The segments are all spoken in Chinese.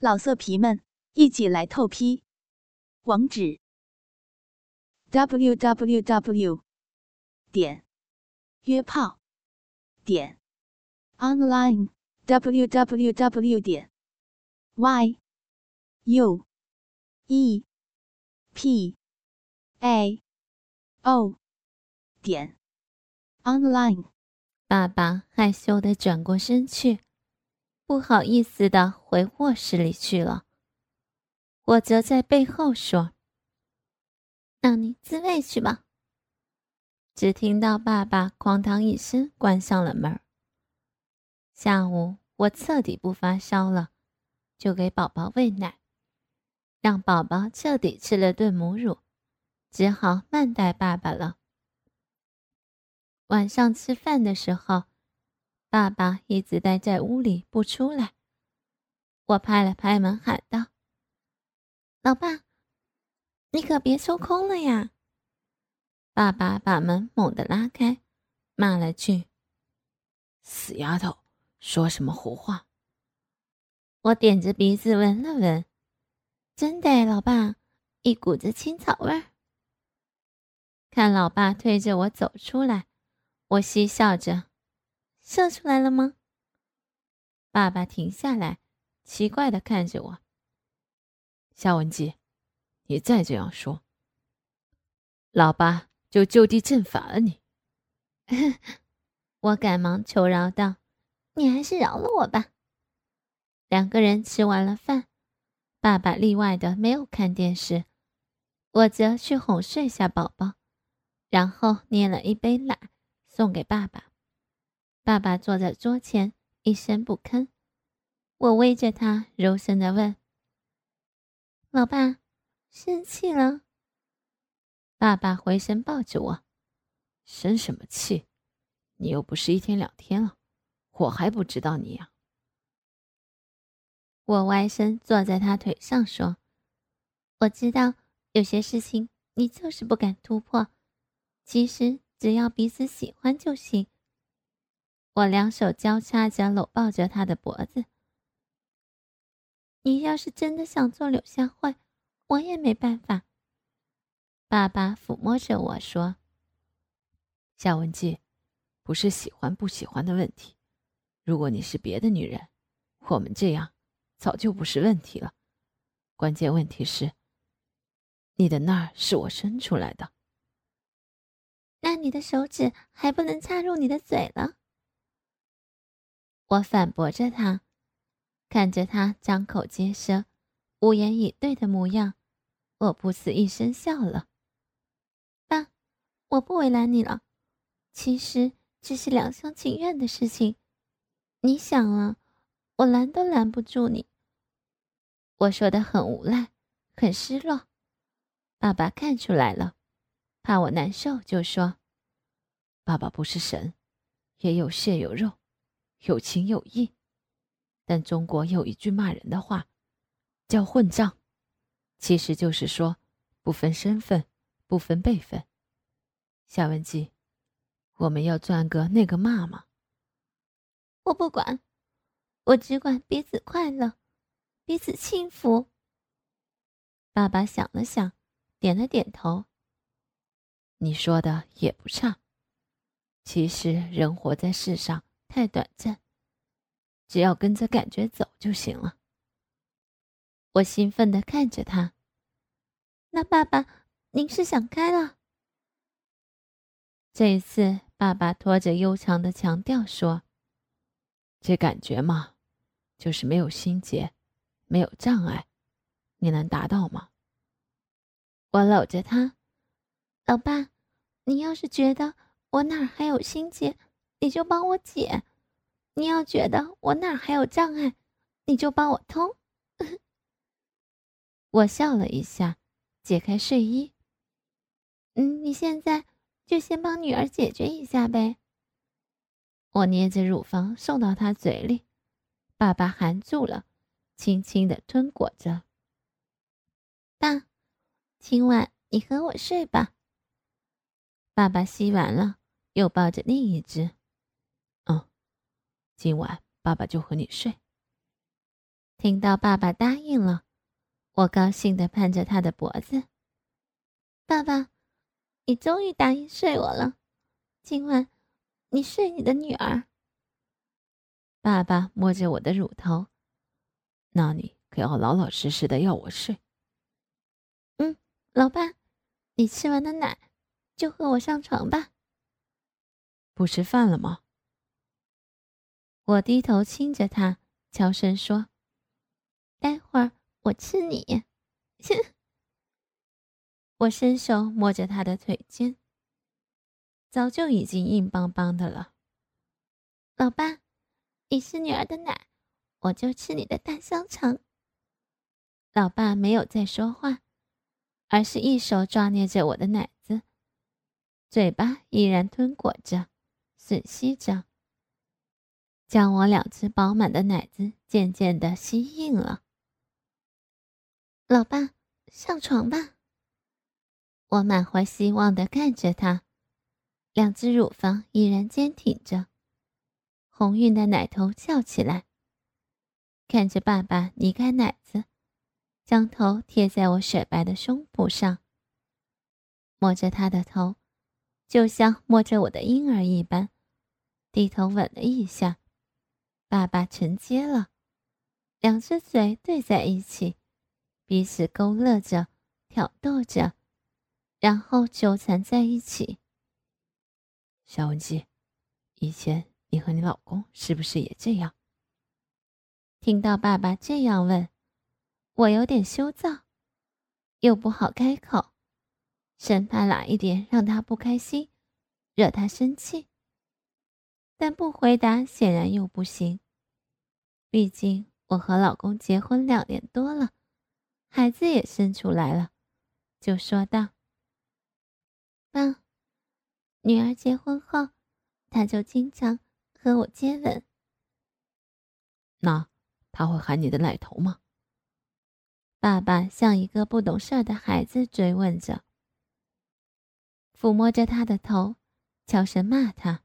老色皮们，一起来透批！网址：w w w 点约炮点 online w w w 点 y u e p a o 点 online。爸爸害羞的转过身去。不好意思的回卧室里去了。我则在背后说：“那你自慰去吧。”只听到爸爸哐当一声关上了门。下午我彻底不发烧了，就给宝宝喂奶，让宝宝彻底吃了顿母乳，只好慢待爸爸了。晚上吃饭的时候。爸爸一直待在屋里不出来，我拍了拍门喊道：“老爸，你可别抽空了呀！”爸爸把门猛地拉开，骂了句：“死丫头，说什么胡话！”我点着鼻子闻了闻，真的，老爸，一股子青草味儿。看老爸推着我走出来，我嬉笑着。射出来了吗？爸爸停下来，奇怪的看着我。夏文姬，你再这样说，老爸就就地正法了你。我赶忙求饶道：“你还是饶了我吧。”两个人吃完了饭，爸爸例外的没有看电视，我则去哄睡下宝宝，然后捏了一杯奶送给爸爸。爸爸坐在桌前，一声不吭。我偎着他，柔声的问：“老爸，生气了？”爸爸回身抱着我：“生什么气？你又不是一天两天了，我还不知道你呀。”我歪身坐在他腿上说：“我知道有些事情你就是不敢突破，其实只要彼此喜欢就行。”我两手交叉着搂抱着他的脖子。你要是真的想做柳下惠，我也没办法。爸爸抚摸着我说：“夏文姬，不是喜欢不喜欢的问题。如果你是别的女人，我们这样早就不是问题了。关键问题是，你的那儿是我伸出来的，那你的手指还不能插入你的嘴了。”我反驳着他，看着他张口结舌、无言以对的模样，我不死一声笑了。爸，我不为难你了，其实只是两厢情愿的事情，你想了，我拦都拦不住你。我说的很无赖，很失落。爸爸看出来了，怕我难受，就说：“爸爸不是神，也有血有肉。”有情有义，但中国有一句骂人的话，叫“混账”，其实就是说不分身份、不分辈分。夏文姬，我们要赚个那个骂吗？我不管，我只管彼此快乐，彼此幸福。爸爸想了想，点了点头。你说的也不差。其实人活在世上。太短暂，只要跟着感觉走就行了。我兴奋的看着他。那爸爸，您是想开了？这一次，爸爸拖着悠长的强调说：“这感觉嘛，就是没有心结，没有障碍，你能达到吗？”我搂着他，老爸，你要是觉得我哪儿还有心结，你就帮我解，你要觉得我哪还有障碍，你就帮我通。我笑了一下，解开睡衣。嗯，你现在就先帮女儿解决一下呗。我捏着乳房送到他嘴里，爸爸含住了，轻轻的吞裹着。爸，今晚你和我睡吧。爸爸吸完了，又抱着另一只。今晚爸爸就和你睡。听到爸爸答应了，我高兴地攀着他的脖子。爸爸，你终于答应睡我了。今晚，你睡你的女儿。爸爸摸着我的乳头，那你可要老老实实的要我睡。嗯，老爸，你吃完了奶，就和我上床吧。不吃饭了吗？我低头亲着他，悄声说。待会儿我吃你。我伸手摸着他的腿尖，早就已经硬邦邦的了。老爸，你是女儿的奶，我就吃你的大香肠。老爸没有再说话，而是一手抓捏着我的奶子，嘴巴依然吞裹着，吮吸着，将我两只饱满的奶子渐渐的吸硬了。老爸，上床吧。我满怀希望的看着他，两只乳房依然坚挺着，红晕的奶头翘起来。看着爸爸离开奶子，将头贴在我雪白的胸脯上，摸着他的头，就像摸着我的婴儿一般，低头吻了一下。爸爸承接了，两只嘴对在一起。彼此勾勒着，挑逗着，然后纠缠在一起。小文姬，以前你和你老公是不是也这样？听到爸爸这样问，我有点羞躁，又不好开口，生怕哪一点让他不开心，惹他生气。但不回答显然又不行，毕竟我和老公结婚两年多了。孩子也生出来了，就说道：“爸，女儿结婚后，他就经常和我接吻。那他会喊你的奶头吗？”爸爸像一个不懂事的孩子追问着，抚摸着他的头，悄声骂他：“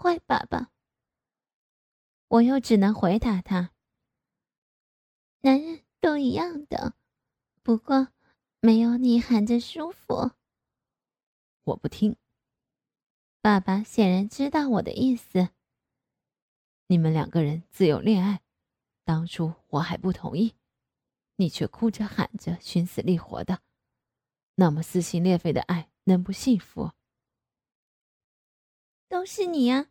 坏爸爸。”我又只能回答他：“男人。”都一样的，不过没有你喊着舒服。我不听。爸爸显然知道我的意思。你们两个人自由恋爱，当初我还不同意，你却哭着喊着寻死觅活的，那么撕心裂肺的爱能不幸福？都是你呀，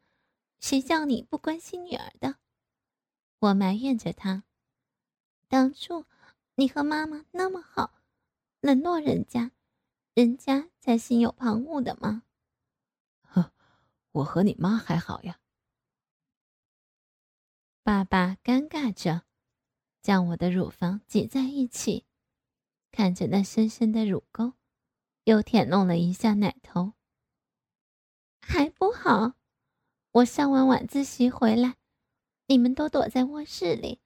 谁叫你不关心女儿的？我埋怨着他。当初你和妈妈那么好，冷落人家，人家才心有旁骛的吗？呵，我和你妈还好呀。爸爸尴尬着，将我的乳房挤在一起，看着那深深的乳沟，又舔弄了一下奶头。还不好，我上完晚自习回来，你们都躲在卧室里，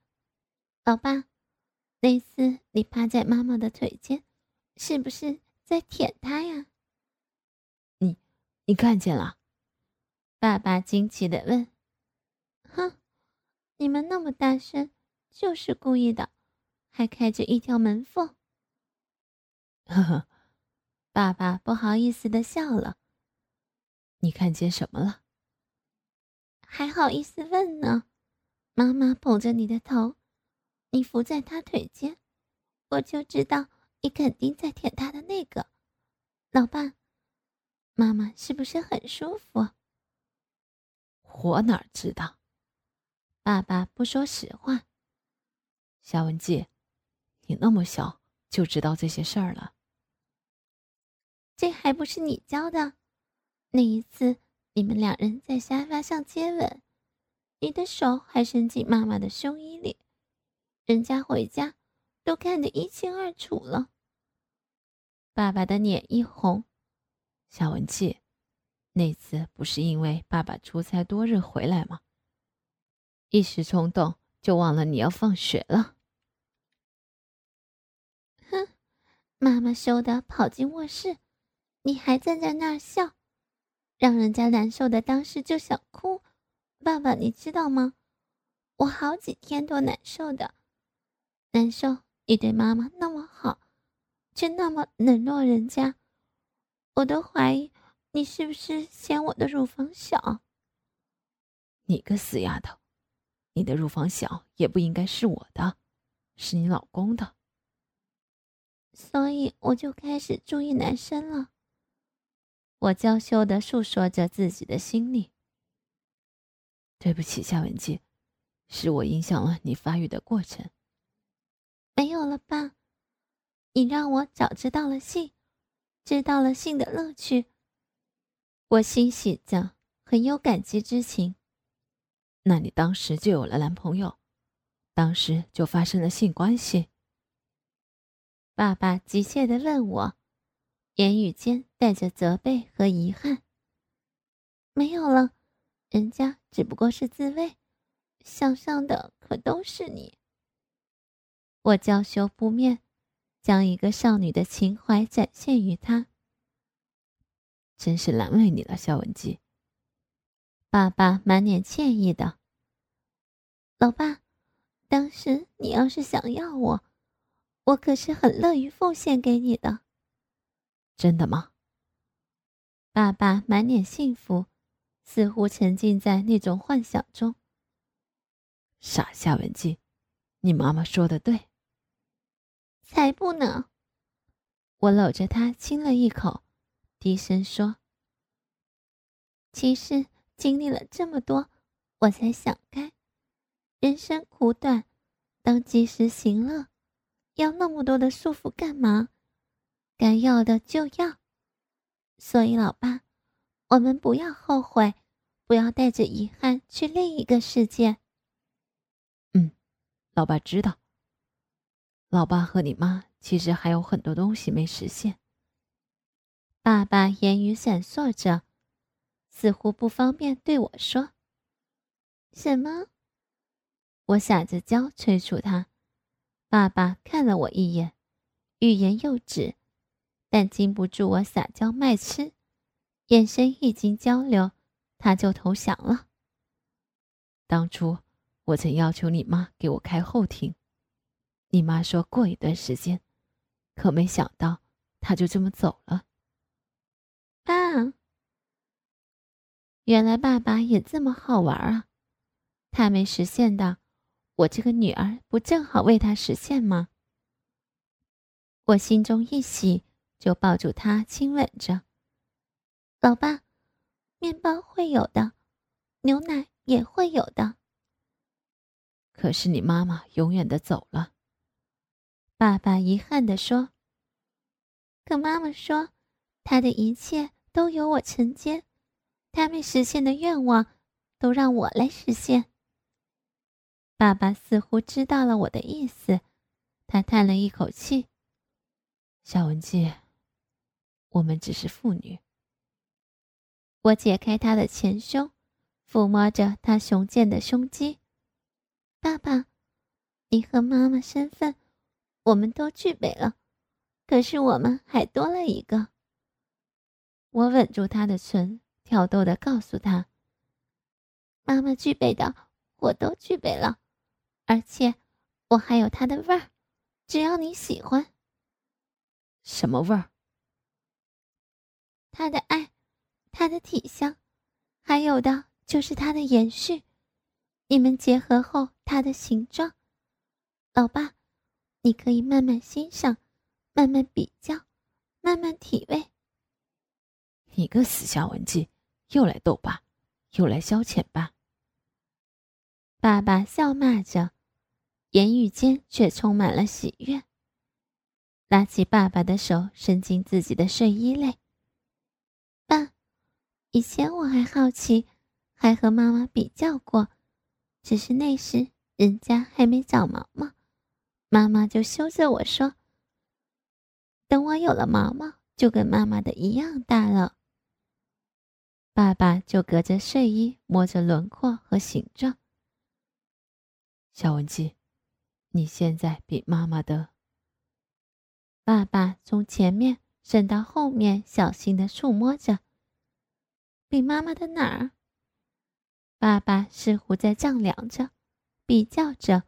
老爸。那次你趴在妈妈的腿间，是不是在舔她呀？你，你看见了？爸爸惊奇的问。哼，你们那么大声，就是故意的，还开着一条门缝。呵呵，爸爸不好意思的笑了。你看见什么了？还好意思问呢？妈妈捧着你的头。你伏在他腿间，我就知道你肯定在舔他的那个。老爸，妈妈是不是很舒服？我哪知道？爸爸不说实话。夏文姬，你那么小就知道这些事儿了？这还不是你教的？那一次你们两人在沙发上接吻，你的手还伸进妈妈的胸衣里。人家回家都看得一清二楚了。爸爸的脸一红，夏文气，那次不是因为爸爸出差多日回来吗？一时冲动就忘了你要放学了。哼，妈妈羞得跑进卧室，你还站在那儿笑，让人家难受的当时就想哭。爸爸，你知道吗？我好几天都难受的，难受你对妈妈那么好，却那么冷落人家，我都怀疑你是不是嫌我的乳房小。你个死丫头，你的乳房小也不应该是我的，是你老公的。所以我就开始注意男生了。我娇羞的诉说着自己的心里。对不起，夏文姬，是我影响了你发育的过程。没有了吧？你让我早知道了性，知道了性的乐趣。我欣喜着，很有感激之情。那你当时就有了男朋友，当时就发生了性关系？爸爸急切的问我，言语间带着责备和遗憾。没有了。人家只不过是自慰，想上的可都是你。我娇羞不面，将一个少女的情怀展现于他。真是难为你了，肖文姬。爸爸满脸歉意的。老爸，当时你要是想要我，我可是很乐于奉献给你的。真的吗？爸爸满脸幸福。似乎沉浸在那种幻想中。傻夏文静，你妈妈说的对。才不呢！我搂着她亲了一口，低声说：“其实经历了这么多，我才想开。人生苦短，当及时行乐，要那么多的束缚干嘛？该要的就要。所以，老爸。”我们不要后悔，不要带着遗憾去另一个世界。嗯，老爸知道。老爸和你妈其实还有很多东西没实现。爸爸言语闪烁着，似乎不方便对我说。什么？我撒着娇催促他。爸爸看了我一眼，欲言又止，但禁不住我撒娇卖痴。眼神一经交流，他就投降了。当初我曾要求你妈给我开后庭，你妈说过一段时间，可没想到他就这么走了。爸，原来爸爸也这么好玩啊！他没实现的，我这个女儿不正好为他实现吗？我心中一喜，就抱住他亲吻着。老爸，面包会有的，牛奶也会有的。可是你妈妈永远的走了。爸爸遗憾的说。可妈妈说，她的一切都由我承接，她没实现的愿望，都让我来实现。爸爸似乎知道了我的意思，他叹了一口气。小文姬，我们只是妇女。我解开他的前胸，抚摸着他雄健的胸肌。爸爸，你和妈妈身份，我们都具备了，可是我们还多了一个。我吻住他的唇，挑逗的告诉他：“妈妈具备的，我都具备了，而且我还有她的味儿，只要你喜欢。”什么味儿？他的爱。他的体香，还有的就是他的延续。你们结合后，他的形状，老爸，你可以慢慢欣赏，慢慢比较，慢慢体味。你个死小文姬，又来逗吧，又来消遣吧。爸爸笑骂着，言语间却充满了喜悦。拉起爸爸的手，伸进自己的睡衣内。以前我还好奇，还和妈妈比较过，只是那时人家还没长毛毛，妈妈就羞着我说：“等我有了毛毛，就跟妈妈的一样大了。”爸爸就隔着睡衣摸着轮廓和形状。小文姬，你现在比妈妈的。爸爸从前面伸到后面，小心的触摸着。比妈妈的哪儿？爸爸似乎在丈量着，比较着，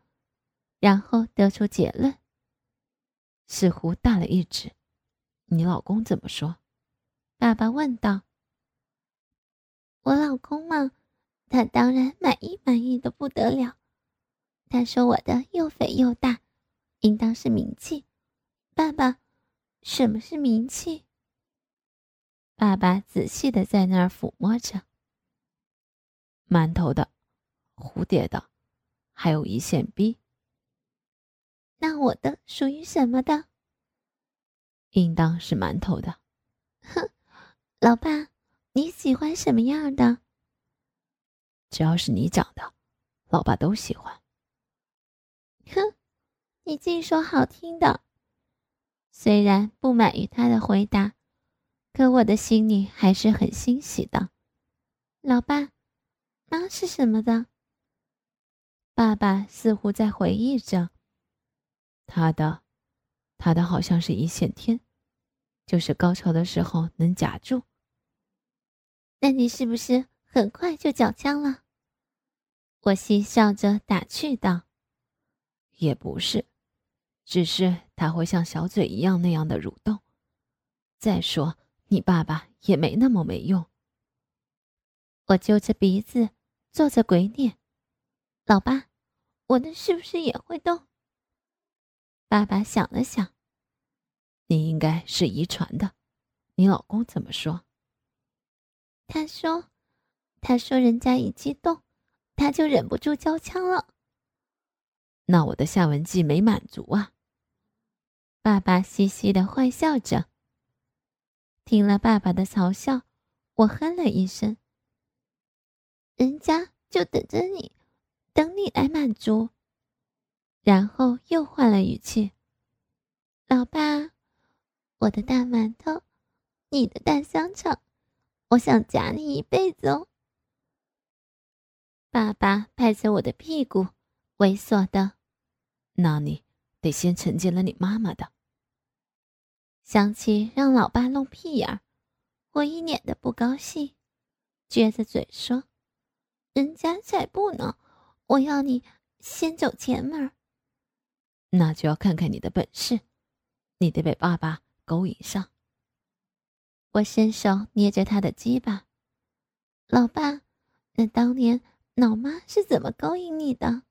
然后得出结论，似乎大了一指。你老公怎么说？爸爸问道。我老公嘛，他当然满意满意的不得了。他说我的又肥又大，应当是名气。爸爸，什么是名气？爸爸仔细的在那儿抚摸着。馒头的，蝴蝶的，还有一线逼。那我的属于什么的？应当是馒头的。哼，老爸，你喜欢什么样的？只要是你长的，老爸都喜欢。哼，你净说好听的。虽然不满于他的回答，可我的心里还是很欣喜的。老爸，妈是什么的？爸爸似乎在回忆着。他的，他的好像是一线天。就是高潮的时候能夹住。那你是不是很快就缴枪了？我嬉笑着打趣道：“也不是，只是他会像小嘴一样那样的蠕动。再说，你爸爸也没那么没用。”我揪着鼻子做着鬼脸：“老爸，我的是不是也会动？”爸爸想了想。你应该是遗传的，你老公怎么说？他说：“他说人家一激动，他就忍不住交枪了。”那我的下文记没满足啊！爸爸嘻嘻的坏笑着。听了爸爸的嘲笑，我哼了一声。人家就等着你，等你来满足。然后又换了语气：“老爸。”我的大馒头，你的大香肠，我想夹你一辈子哦。爸爸拍着我的屁股，猥琐的。那你得先承接了你妈妈的。想起让老爸弄屁眼儿，我一脸的不高兴，撅着嘴说：“人家才不呢，我要你先走前门。”那就要看看你的本事，你得被爸爸。勾引上，我伸手捏着他的鸡巴。老爸，那当年老妈是怎么勾引你的？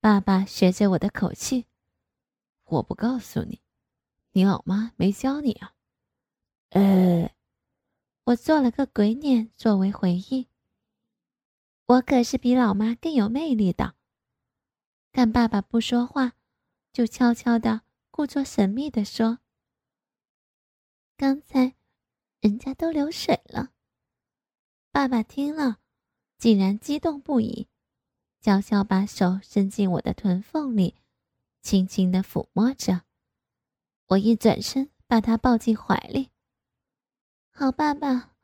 爸爸学着我的口气，我不告诉你，你老妈没教你啊。呃，我做了个鬼脸作为回应。我可是比老妈更有魅力的。看爸爸不说话，就悄悄的。故作神秘的说：“刚才人家都流水了。”爸爸听了，竟然激动不已，悄悄把手伸进我的臀缝里，轻轻的抚摸着。我一转身，把他抱进怀里。好，爸爸，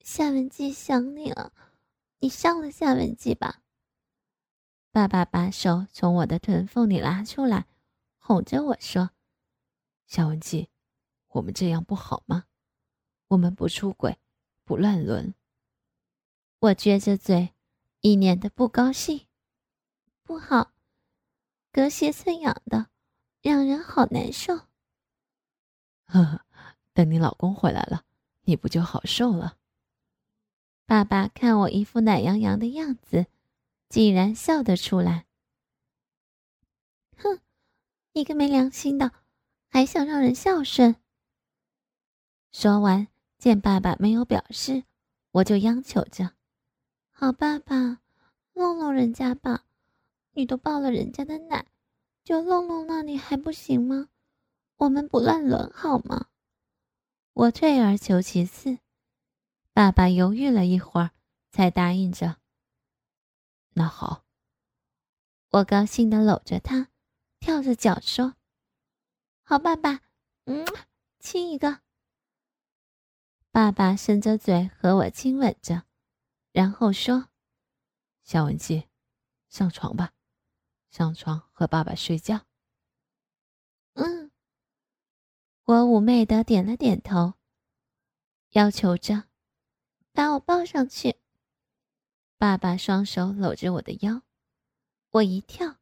夏文姬想你了，你上了夏文姬吧。爸爸把手从我的臀缝里拉出来，哄着我说。夏文姬，我们这样不好吗？我们不出轨，不乱伦。我撅着嘴，一脸的不高兴。不好，隔靴搔痒的，让人好难受。呵呵，等你老公回来了，你不就好受了？爸爸看我一副懒洋洋的样子，竟然笑得出来。哼，你个没良心的！还想让人孝顺。说完，见爸爸没有表示，我就央求着：“好，爸爸，弄弄人家吧，你都抱了人家的奶，就弄弄那里还不行吗？我们不乱伦好吗？”我退而求其次，爸爸犹豫了一会儿，才答应着：“那好。”我高兴的搂着他，跳着脚说。好，爸爸，嗯，亲一个。爸爸伸着嘴和我亲吻着，然后说：“夏文姬，上床吧，上床和爸爸睡觉。”嗯，我妩媚的点了点头，要求着：“把我抱上去。”爸爸双手搂着我的腰，我一跳，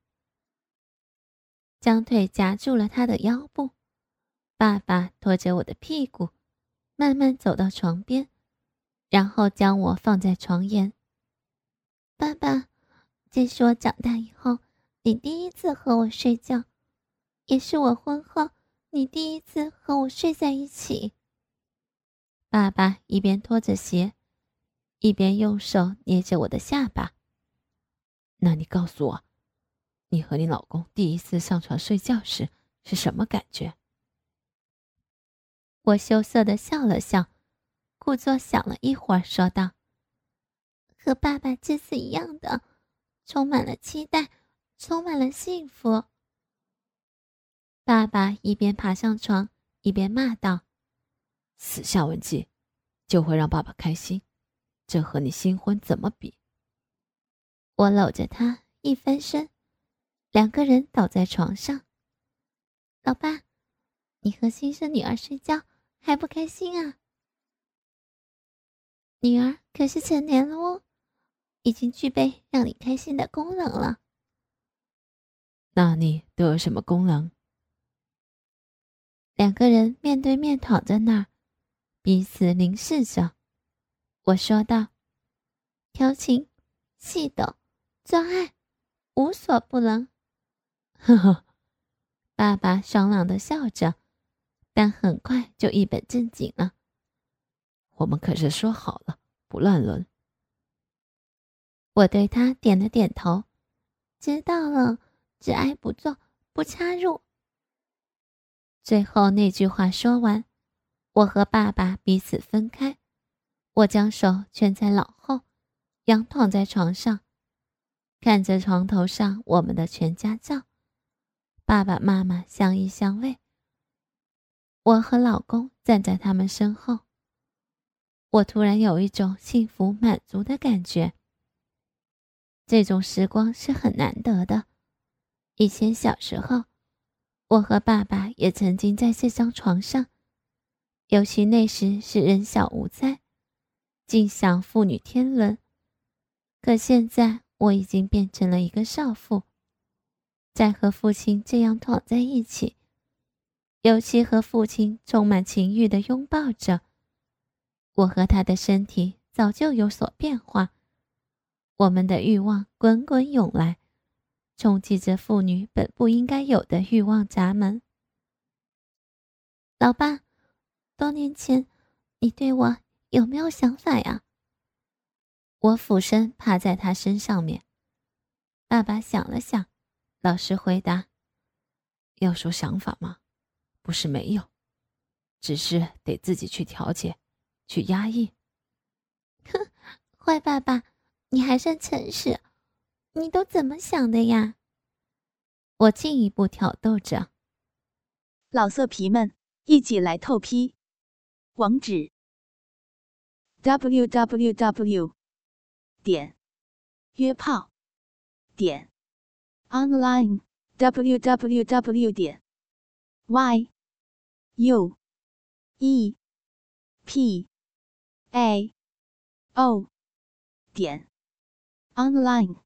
将腿夹住了他的腰部。爸爸拖着我的屁股，慢慢走到床边，然后将我放在床沿。爸爸，这是我长大以后你第一次和我睡觉，也是我婚后你第一次和我睡在一起。爸爸一边脱着鞋，一边用手捏着我的下巴。那你告诉我，你和你老公第一次上床睡觉时是什么感觉？我羞涩的笑了笑，故作想了一会儿，说道：“和爸爸这次一样的，充满了期待，充满了幸福。”爸爸一边爬上床，一边骂道：“死夏文姬，就会让爸爸开心，这和你新婚怎么比？”我搂着他，一翻身，两个人倒在床上。老爸，你和新生女儿睡觉。还不开心啊？女儿可是成年了哦，已经具备让你开心的功能了。那你都有什么功能？两个人面对面躺在那儿，彼此凝视着。我说道：“调情、戏斗、做爱，无所不能。”呵呵，爸爸爽朗的笑着。但很快就一本正经了。我们可是说好了不乱伦。我对他点了点头，知道了，只爱不做，不插入。最后那句话说完，我和爸爸彼此分开，我将手圈在脑后，仰躺在床上，看着床头上我们的全家照，爸爸妈妈相依相偎。我和老公站在他们身后，我突然有一种幸福满足的感觉。这种时光是很难得的。以前小时候，我和爸爸也曾经在这张床上，尤其那时是人小无灾，尽享父女天伦。可现在我已经变成了一个少妇，在和父亲这样躺在一起。尤其和父亲充满情欲的拥抱着，我和他的身体早就有所变化，我们的欲望滚滚涌来，冲击着妇女本不应该有的欲望闸门。老爸，多年前你对我有没有想法呀？我俯身趴在他身上面，爸爸想了想，老实回答：“要说想法吗？”不是没有，只是得自己去调节，去压抑。哼，坏爸爸，你还算诚实，你都怎么想的呀？我进一步挑逗着。老色皮们，一起来透批，网址：w w w. 点约炮点 online w w w. 点 y。U E P A O 点 online。